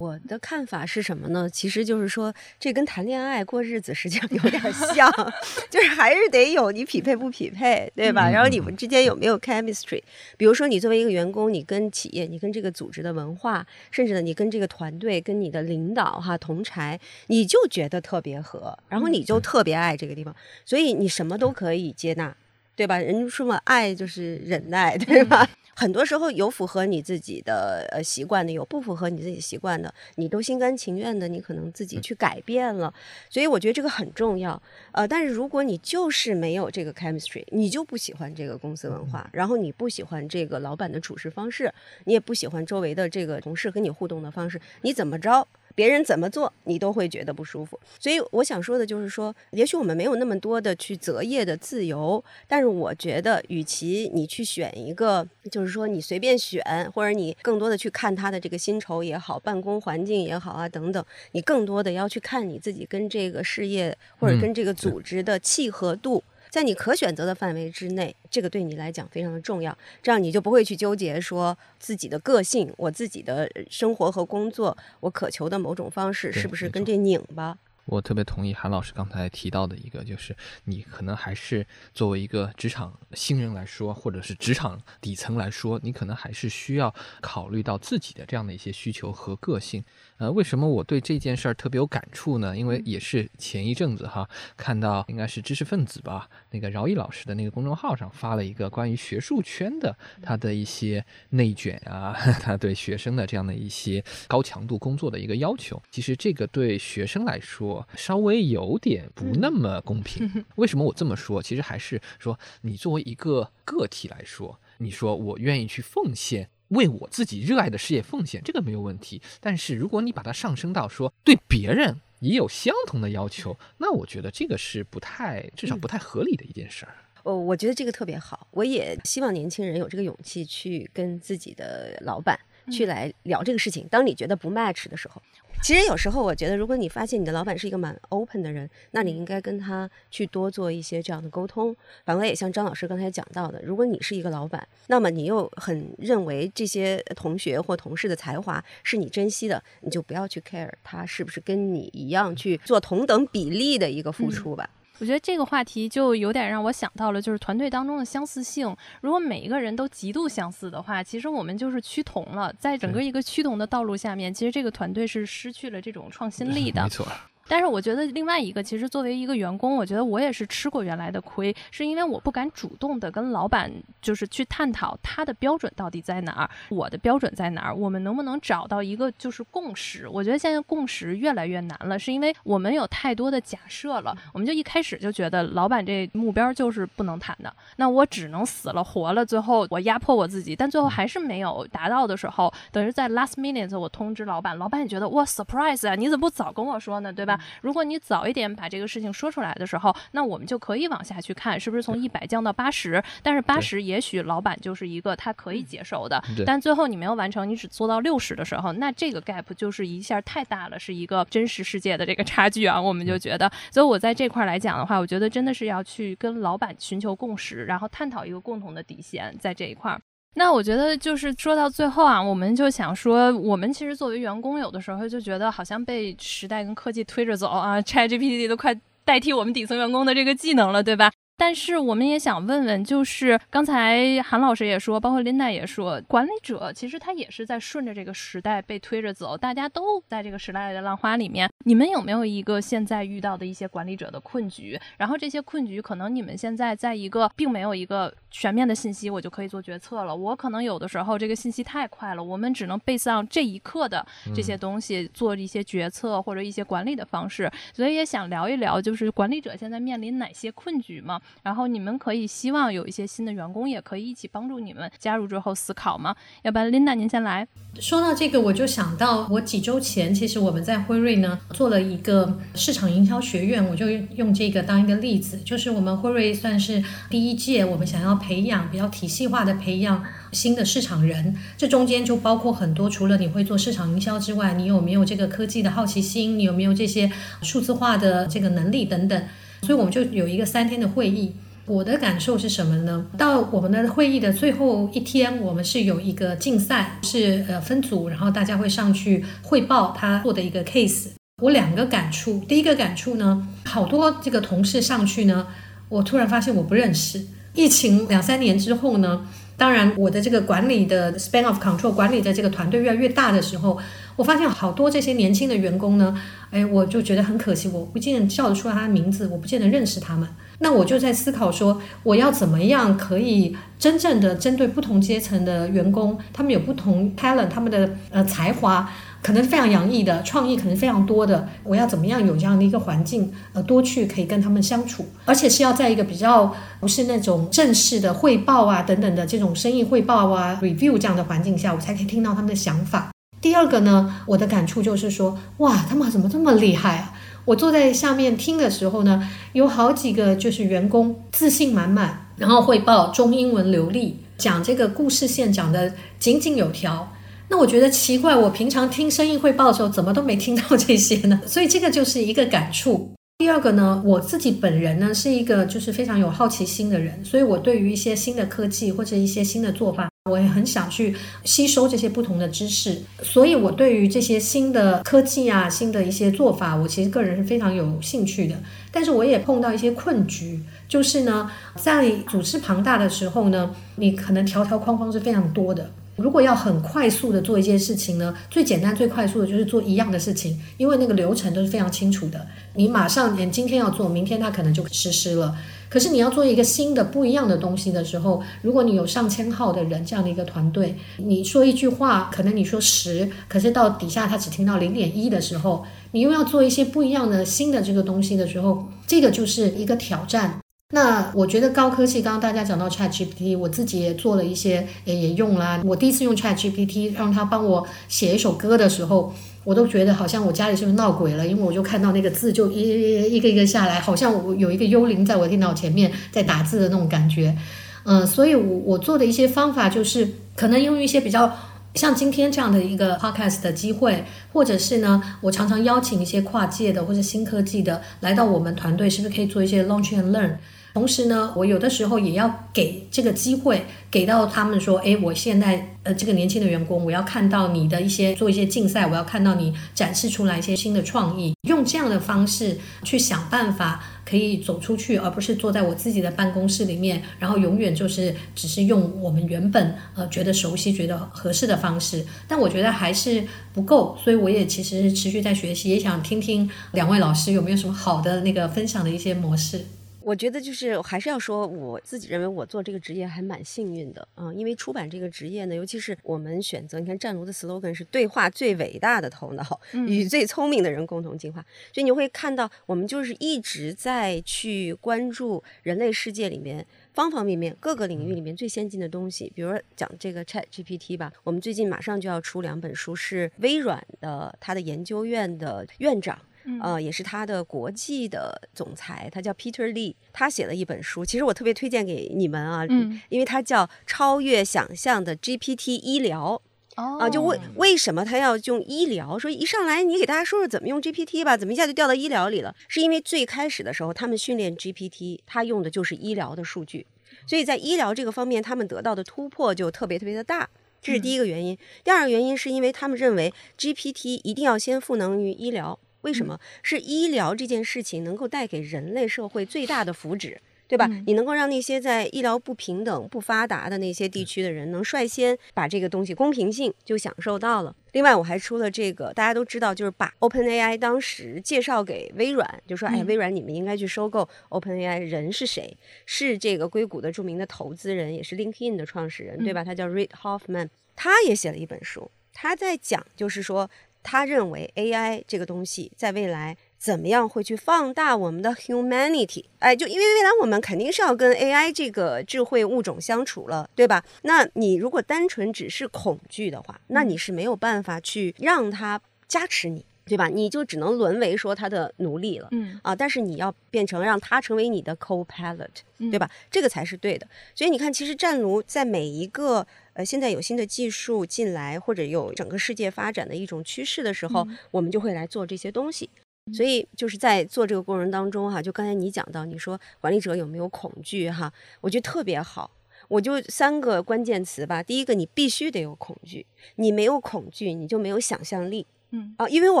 我的看法是什么呢？其实就是说，这跟谈恋爱过日子实际上有点像，就是还是得有你匹配不匹配，对吧？然后你们之间有没有 chemistry？比如说，你作为一个员工，你跟企业，你跟这个组织的文化，甚至呢，你跟这个团队，跟你的领导哈同柴，你就觉得特别合，然后你就特别爱这个地方，所以你什么都可以接纳，对吧？人说嘛，爱就是忍耐，对吧？很多时候有符合你自己的呃习惯的，有不符合你自己习惯的，你都心甘情愿的，你可能自己去改变了。所以我觉得这个很重要。呃，但是如果你就是没有这个 chemistry，你就不喜欢这个公司文化，然后你不喜欢这个老板的处事方式，你也不喜欢周围的这个同事跟你互动的方式，你怎么着？别人怎么做，你都会觉得不舒服。所以我想说的就是说，也许我们没有那么多的去择业的自由，但是我觉得，与其你去选一个，就是说你随便选，或者你更多的去看他的这个薪酬也好，办公环境也好啊等等，你更多的要去看你自己跟这个事业或者跟这个组织的契合度。在你可选择的范围之内，这个对你来讲非常的重要，这样你就不会去纠结说自己的个性、我自己的生活和工作，我渴求的某种方式是不是跟这拧巴。我特别同意韩老师刚才提到的一个，就是你可能还是作为一个职场新人来说，或者是职场底层来说，你可能还是需要考虑到自己的这样的一些需求和个性。呃，为什么我对这件事儿特别有感触呢？因为也是前一阵子哈，看到应该是知识分子吧，那个饶毅老师的那个公众号上发了一个关于学术圈的他的一些内卷啊，他对学生的这样的一些高强度工作的一个要求。其实这个对学生来说稍微有点不那么公平。为什么我这么说？其实还是说，你作为一个个体来说，你说我愿意去奉献。为我自己热爱的事业奉献，这个没有问题。但是如果你把它上升到说对别人也有相同的要求，那我觉得这个是不太，至少不太合理的一件事儿。哦，我觉得这个特别好。我也希望年轻人有这个勇气去跟自己的老板去来聊这个事情。当你觉得不 match 的时候。其实有时候我觉得，如果你发现你的老板是一个蛮 open 的人，那你应该跟他去多做一些这样的沟通。反过来也像张老师刚才讲到的，如果你是一个老板，那么你又很认为这些同学或同事的才华是你珍惜的，你就不要去 care 他是不是跟你一样去做同等比例的一个付出吧。我觉得这个话题就有点让我想到了，就是团队当中的相似性。如果每一个人都极度相似的话，其实我们就是趋同了。在整个一个趋同的道路下面，其实这个团队是失去了这种创新力的。没错。但是我觉得另外一个，其实作为一个员工，我觉得我也是吃过原来的亏，是因为我不敢主动的跟老板就是去探讨他的标准到底在哪儿，我的标准在哪儿，我们能不能找到一个就是共识？我觉得现在共识越来越难了，是因为我们有太多的假设了，我们就一开始就觉得老板这目标就是不能谈的，那我只能死了活了，最后我压迫我自己，但最后还是没有达到的时候，等于在 last minute 我通知老板，老板也觉得哇 surprise 啊，你怎么不早跟我说呢，对吧？如果你早一点把这个事情说出来的时候，那我们就可以往下去看，是不是从一百降到八十？但是八十也许老板就是一个他可以接受的，但最后你没有完成，你只做到六十的时候，那这个 gap 就是一下太大了，是一个真实世界的这个差距啊。我们就觉得，所以我在这块来讲的话，我觉得真的是要去跟老板寻求共识，然后探讨一个共同的底线，在这一块。那我觉得就是说到最后啊，我们就想说，我们其实作为员工，有的时候就觉得好像被时代跟科技推着走啊，ChatGPT 都快代替我们底层员工的这个技能了，对吧？但是我们也想问问，就是刚才韩老师也说，包括琳达也说，管理者其实他也是在顺着这个时代被推着走，大家都在这个时代的浪花里面。你们有没有一个现在遇到的一些管理者的困局？然后这些困局可能你们现在在一个并没有一个全面的信息，我就可以做决策了。我可能有的时候这个信息太快了，我们只能背上这一刻的这些东西做一些决策或者一些管理的方式。所以也想聊一聊，就是管理者现在面临哪些困局吗？然后你们可以希望有一些新的员工也可以一起帮助你们加入之后思考吗？要不然，Linda 您先来。说到这个，我就想到我几周前，其实我们在辉瑞呢做了一个市场营销学院，我就用这个当一个例子，就是我们辉瑞算是第一届，我们想要培养比较体系化的培养新的市场人，这中间就包括很多，除了你会做市场营销之外，你有没有这个科技的好奇心，你有没有这些数字化的这个能力等等。所以我们就有一个三天的会议，我的感受是什么呢？到我们的会议的最后一天，我们是有一个竞赛，是呃分组，然后大家会上去汇报他做的一个 case。我两个感触，第一个感触呢，好多这个同事上去呢，我突然发现我不认识。疫情两三年之后呢？当然，我的这个管理的 span of control 管理的这个团队越来越大的时候，我发现好多这些年轻的员工呢，哎，我就觉得很可惜，我不见得叫得出他的名字，我不见得认识他们。那我就在思考说，我要怎么样可以真正的针对不同阶层的员工，他们有不同 talent，他们的呃才华。可能非常洋溢的创意，可能非常多的。我要怎么样有这样的一个环境，呃，多去可以跟他们相处，而且是要在一个比较不是那种正式的汇报啊等等的这种生意汇报啊 review 这样的环境下，我才可以听到他们的想法。第二个呢，我的感触就是说，哇，他们怎么这么厉害啊？我坐在下面听的时候呢，有好几个就是员工自信满满，然后汇报中英文流利，讲这个故事线讲得井井有条。那我觉得奇怪，我平常听生意汇报的时候，怎么都没听到这些呢？所以这个就是一个感触。第二个呢，我自己本人呢是一个就是非常有好奇心的人，所以我对于一些新的科技或者一些新的做法，我也很想去吸收这些不同的知识。所以我对于这些新的科技啊、新的一些做法，我其实个人是非常有兴趣的。但是我也碰到一些困局，就是呢，在组织庞大的时候呢，你可能条条框框是非常多的。如果要很快速的做一件事情呢，最简单最快速的就是做一样的事情，因为那个流程都是非常清楚的。你马上你今天要做，明天它可能就实施了。可是你要做一个新的不一样的东西的时候，如果你有上千号的人这样的一个团队，你说一句话，可能你说十，可是到底下他只听到零点一的时候，你又要做一些不一样的新的这个东西的时候，这个就是一个挑战。那我觉得高科技，刚刚大家讲到 Chat GPT，我自己也做了一些，也也用啦。我第一次用 Chat GPT 让他帮我写一首歌的时候，我都觉得好像我家里是不是闹鬼了，因为我就看到那个字就一一个一个下来，好像我有一个幽灵在我电脑前面在打字的那种感觉。嗯，所以我我做的一些方法就是，可能用一些比较像今天这样的一个 podcast 的机会，或者是呢，我常常邀请一些跨界的或者新科技的来到我们团队，是不是可以做一些 launch and learn？同时呢，我有的时候也要给这个机会给到他们说，哎，我现在呃这个年轻的员工，我要看到你的一些做一些竞赛，我要看到你展示出来一些新的创意，用这样的方式去想办法可以走出去，而不是坐在我自己的办公室里面，然后永远就是只是用我们原本呃觉得熟悉、觉得合适的方式。但我觉得还是不够，所以我也其实持续在学习，也想听听两位老师有没有什么好的那个分享的一些模式。我觉得就是还是要说，我自己认为我做这个职业还蛮幸运的啊，因为出版这个职业呢，尤其是我们选择，你看战卢的 slogan 是对话最伟大的头脑，与最聪明的人共同进化，所以你会看到我们就是一直在去关注人类世界里面方方面面各个领域里面最先进的东西，比如说讲这个 Chat GPT 吧，我们最近马上就要出两本书，是微软的它的研究院的院长。呃，也是他的国际的总裁，他叫 Peter Lee，他写了一本书，其实我特别推荐给你们啊，嗯因为它叫《超越想象的 GPT 医疗》。哦啊，就为为什么他要用医疗？说一上来你给大家说说怎么用 GPT 吧，怎么一下就掉到医疗里了？是因为最开始的时候，他们训练 GPT，他用的就是医疗的数据，所以在医疗这个方面，他们得到的突破就特别特别的大。这是第一个原因。第二个原因是因为他们认为 GPT 一定要先赋能于医疗。为什么？是医疗这件事情能够带给人类社会最大的福祉。对吧？嗯你能够让那些在医疗不平等、不发达的那些地区的人，能率先把这个东西公平性就享受到了。另外，我还出了这个，大家都知道，就是把 OpenAI 当时介绍给微软，就说，哎，嗯微软你们应该去收购 OpenAI，人是谁？是这个硅谷的著名的投资人，也是 LinkedIn 的创始人，对吧？他叫 Reid Hoffman，他也写了一本书，他在讲，就是说，他认为 AI 这个东西在未来怎么样会去放大我们的 humanity？哎，就因为未来我们肯定是要跟 AI 这个智慧物种相处了，对吧？那你如果单纯只是恐惧的话，那你是没有办法去让它加持你，对吧？你就只能沦为说它的奴隶了。嗯啊，但是你要变成让它成为你的 co-pilot，对吧？这个才是对的。所以你看，其实战卢在每一个呃现在有新的技术进来，或者有整个世界发展的一种趋势的时候，我们就会来做这些东西。所以就是在做这个过程当中哈，就刚才你讲到，你说管理者有没有恐惧哈？我觉得特别好。我就三个关键词吧。第一个，你必须得有恐惧，你没有恐惧，你就没有想象力。嗯啊，因为我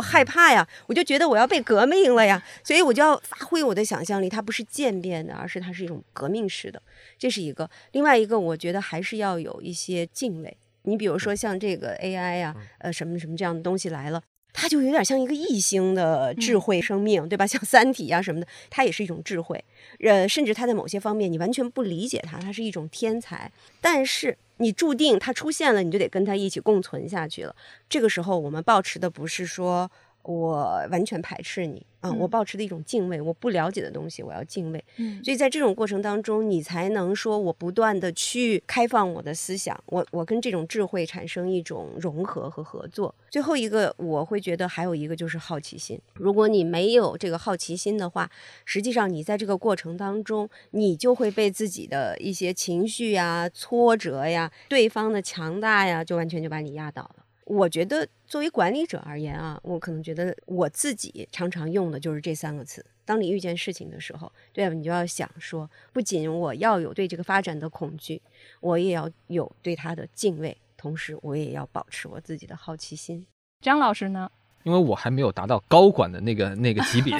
害怕呀，我就觉得我要被革命了呀，所以我就要发挥我的想象力。它不是渐变的，而是它是一种革命式的，这是一个。另外一个，我觉得还是要有一些敬畏。你比如说像这个 AI 呀、呃，什么什么这样的东西来了。它就有点像一个异星的智慧生命，对吧？像《三体》啊什么的，它也是一种智慧。呃，甚至它在某些方面你完全不理解它，它是一种天才。但是你注定它出现了，你就得跟它一起共存下去了。这个时候，我们保持的不是说我完全排斥你啊，我保持的一种敬畏。我不了解的东西，我要敬畏。嗯所以在这种过程当中，你才能说我不断的去开放我的思想，我我跟这种智慧产生一种融合和合作。最后一个，我会觉得还有一个就是好奇心。如果你没有这个好奇心的话，实际上你在这个过程当中，你就会被自己的一些情绪呀、挫折呀、对方的强大呀，就完全就把你压倒了。我觉得作为管理者而言啊，我可能觉得我自己常常用的就是这三个词。当你遇见事情的时候，对吧？你就要想说，不仅我要有对这个发展的恐惧，我也要有对它的敬畏，同时我也要保持我自己的好奇心。张老师呢？因为我还没有达到高管的那个 那个级别，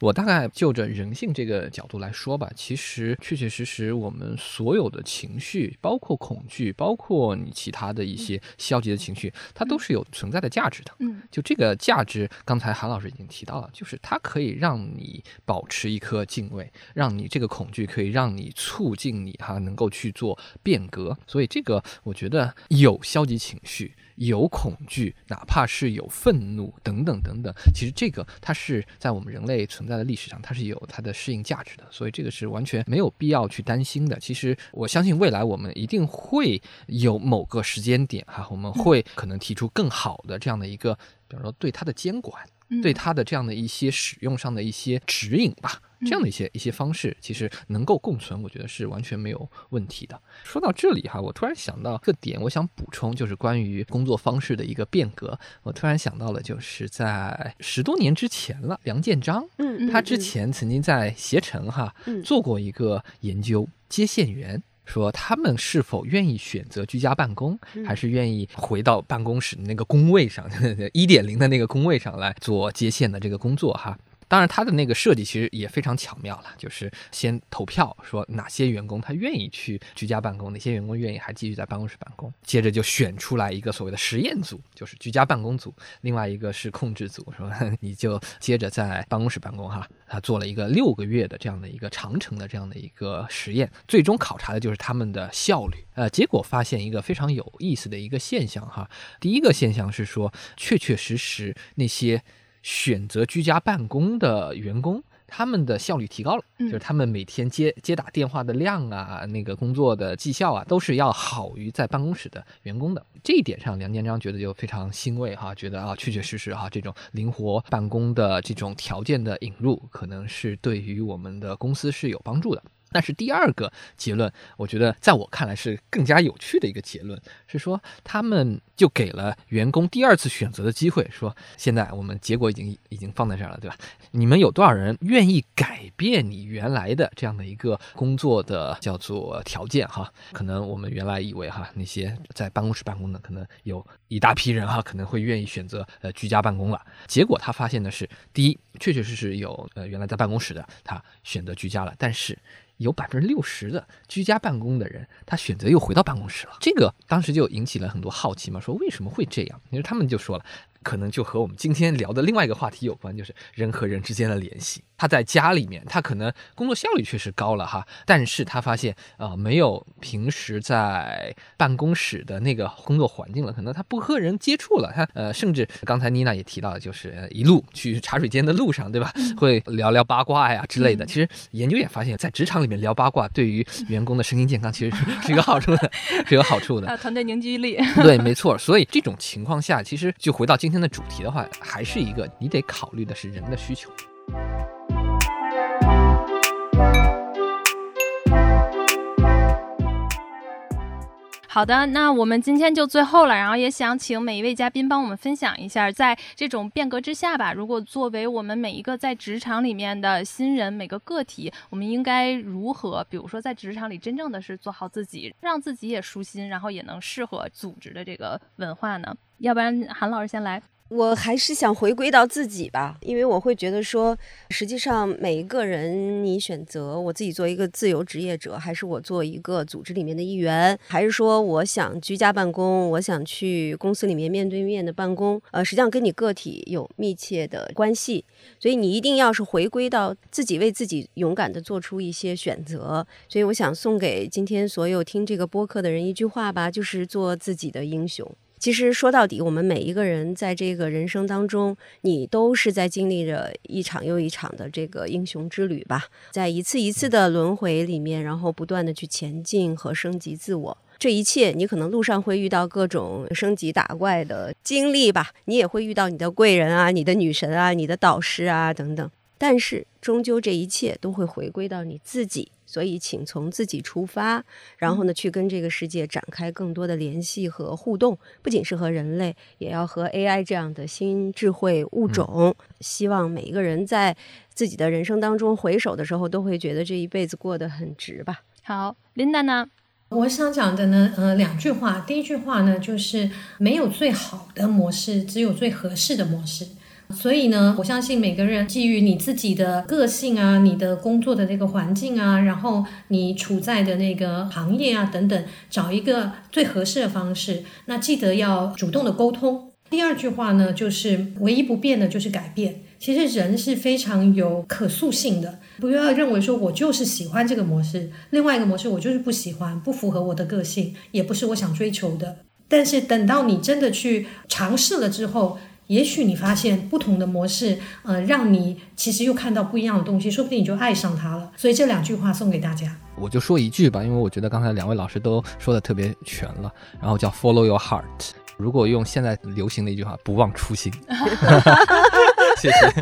我大概就着人性这个角度来说吧，其实确确实实我们所有的情绪，包括恐惧，包括你其他的一些消极的情绪，它都是有存在的价值的。嗯就这个价值，刚才韩老师已经提到了，就是它可以让你保持一颗敬畏，让你这个恐惧可以让你促进你哈能够去做变革。所以这个我觉得有消极情绪，有恐惧，哪怕是有愤怒等等等等，其实这个它是在我们人类存在的历史上，它是有它的适应价值的，所以这个是完全没有必要去担心的。其实我相信未来我们一定会有某个时间点哈，我们会可能提出更好的这样的一个，比如说对它的监管。嗯对它的这样的一些使用上的一些指引吧，这样的一些一些方式，其实能够共存，我觉得是完全没有问题的。说到这里哈，我突然想到个点，我想补充，就是关于工作方式的一个变革。我突然想到了，就是在十多年之前了，梁建章，嗯他之前曾经在携程哈嗯做过一个研究，接线员。说他们是否愿意选择居家办公，嗯还是愿意回到办公室的那个工位上，一点零的那个工位上来做接线的这个工作哈？当然，它的那个设计其实也非常巧妙了，就是先投票说哪些员工他愿意去居家办公，哪些员工愿意还继续在办公室办公，接着就选出来一个所谓的实验组，就是居家办公组，另外一个是控制组，说 你就接着在办公室办公哈。他做了一个六个月的这样的一个长程的这样的一个实验，最终考察的就是他们的效率。呃，结果发现一个非常有意思的一个现象哈。第一个现象是说，确确实实那些选择居家办公的员工，他们的效率提高了，嗯就是他们每天接接打电话的量啊，那个工作的绩效啊，都是要好于在办公室的员工的。这一点上，梁建章觉得就非常欣慰哈，觉得啊，确确实实哈，这种灵活办公的这种条件的引入，可能是对于我们的公司是有帮助的。但是第二个结论，我觉得在我看来是更加有趣的一个结论，是说他们就给了员工第二次选择的机会，说现在我们结果已经已经放在这儿了，对吧？你们有多少人愿意改变你原来的这样的一个工作的叫做条件哈？可能我们原来以为哈，那些在办公室办公的，可能有一大批人哈，可能会愿意选择呃居家办公了。结果他发现的是，第一，确确实实有呃原来在办公室的他选择居家了，但是。有百分之六十的居家办公的人，他选择又回到办公室了。这个当时就引起了很多好奇嘛，说为什么会这样？因为他们就说了，可能就和我们今天聊的另外一个话题有关，就是人和人之间的联系。他在家里面，他可能工作效率确实高了哈，但是他发现啊、呃没有平时在办公室的那个工作环境了，可能他不和人接触了，他呃，甚至刚才妮娜也提到了，就是呃一路去茶水间的路上，对吧？会聊聊八卦呀之类的。其实研究也发现，在职场里面聊八卦，对于员工的身心健康其实是是有好处的，是有好处的团队凝聚力。对，没错。所以这种情况下，其实就回到今今天的主题的话，还是一个你得考虑的是人的需求。好的，那我们今天就最后了，然后也想请每一位嘉宾帮我们分享一下，在这种变革之下吧，如果作为我们每一个在职场里面的新人，每个个体，我们应该如何，比如说在职场里真正的是做好自己，让自己也舒心，然后也能适合组织的这个文化呢？要不然韩老师先来。我还是想回归到自己吧，因为我会觉得说，实际上每一个人，你选择我自己做一个自由职业者，还是我做一个组织里面的一员，还是说我想居家办公，我想去公司里面面对面的办公，呃，实际上跟你个体有密切的关系，所以你一定要是回归到自己为自己勇敢的做出一些选择。所以我想送给今天所有听这个播客的人一句话吧，就是做自己的英雄。其实说到底，我们每一个人在这个人生当中，你都是在经历着一场又一场的这个英雄之旅吧，在一次一次的轮回里面，然后不断的去前进和升级自我。这一切，你可能路上会遇到各种升级打怪的经历吧，你也会遇到你的贵人啊、你的女神啊、你的导师啊等等。但是，终究这一切都会回归到你自己。所以，请从自己出发，然后呢，去跟这个世界展开更多的联系和互动，不仅是和人类，也要和 AI 这样的新智慧物种。希望每一个人在自己的人生当中回首的时候，都会觉得这一辈子过得很值吧。好，，Linda 呢？我想讲的呢，呃，两句话。第一句话呢，就是没有最好的模式，只有最合适的模式。所以呢，我相信每个人基于你自己的个性啊，你的工作的那个环境啊，然后你处在的那个行业啊等等，找一个最合适的方式。那记得要主动的沟通。第二句话呢，就是唯一不变的就是改变。其实人是非常有可塑性的，不要认为说我就是喜欢这个模式，另外一个模式我就是不喜欢，不符合我的个性，也不是我想追求的。但是等到你真的去尝试了之后，也许你发现不同的模式，呃，让你其实又看到不一样的东西，说不定你就爱上它了。所以这两句话送给大家。我就说一句吧，因为我觉得刚才两位老师都说的特别全了，然后叫 Follow your heart。如果用现在流行的一句话，不忘初心。谢谢。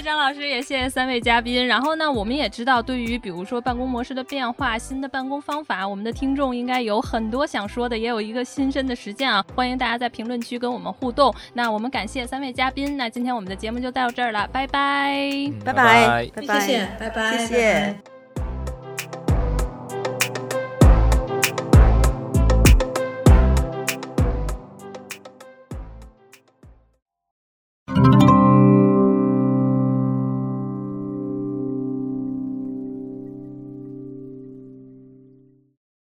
谢张老师，也谢谢三位嘉宾。然后呢，我们也知道，对于比如说办公模式的变化、新的办公方法，我们的听众应该有很多想说的，也有一个亲身的实践啊。欢迎大家在评论区跟我们互动。那我们感谢三位嘉宾，那今天我们的节目就到这儿了，拜拜。嗯拜拜，拜拜，谢谢，拜拜，谢谢拜拜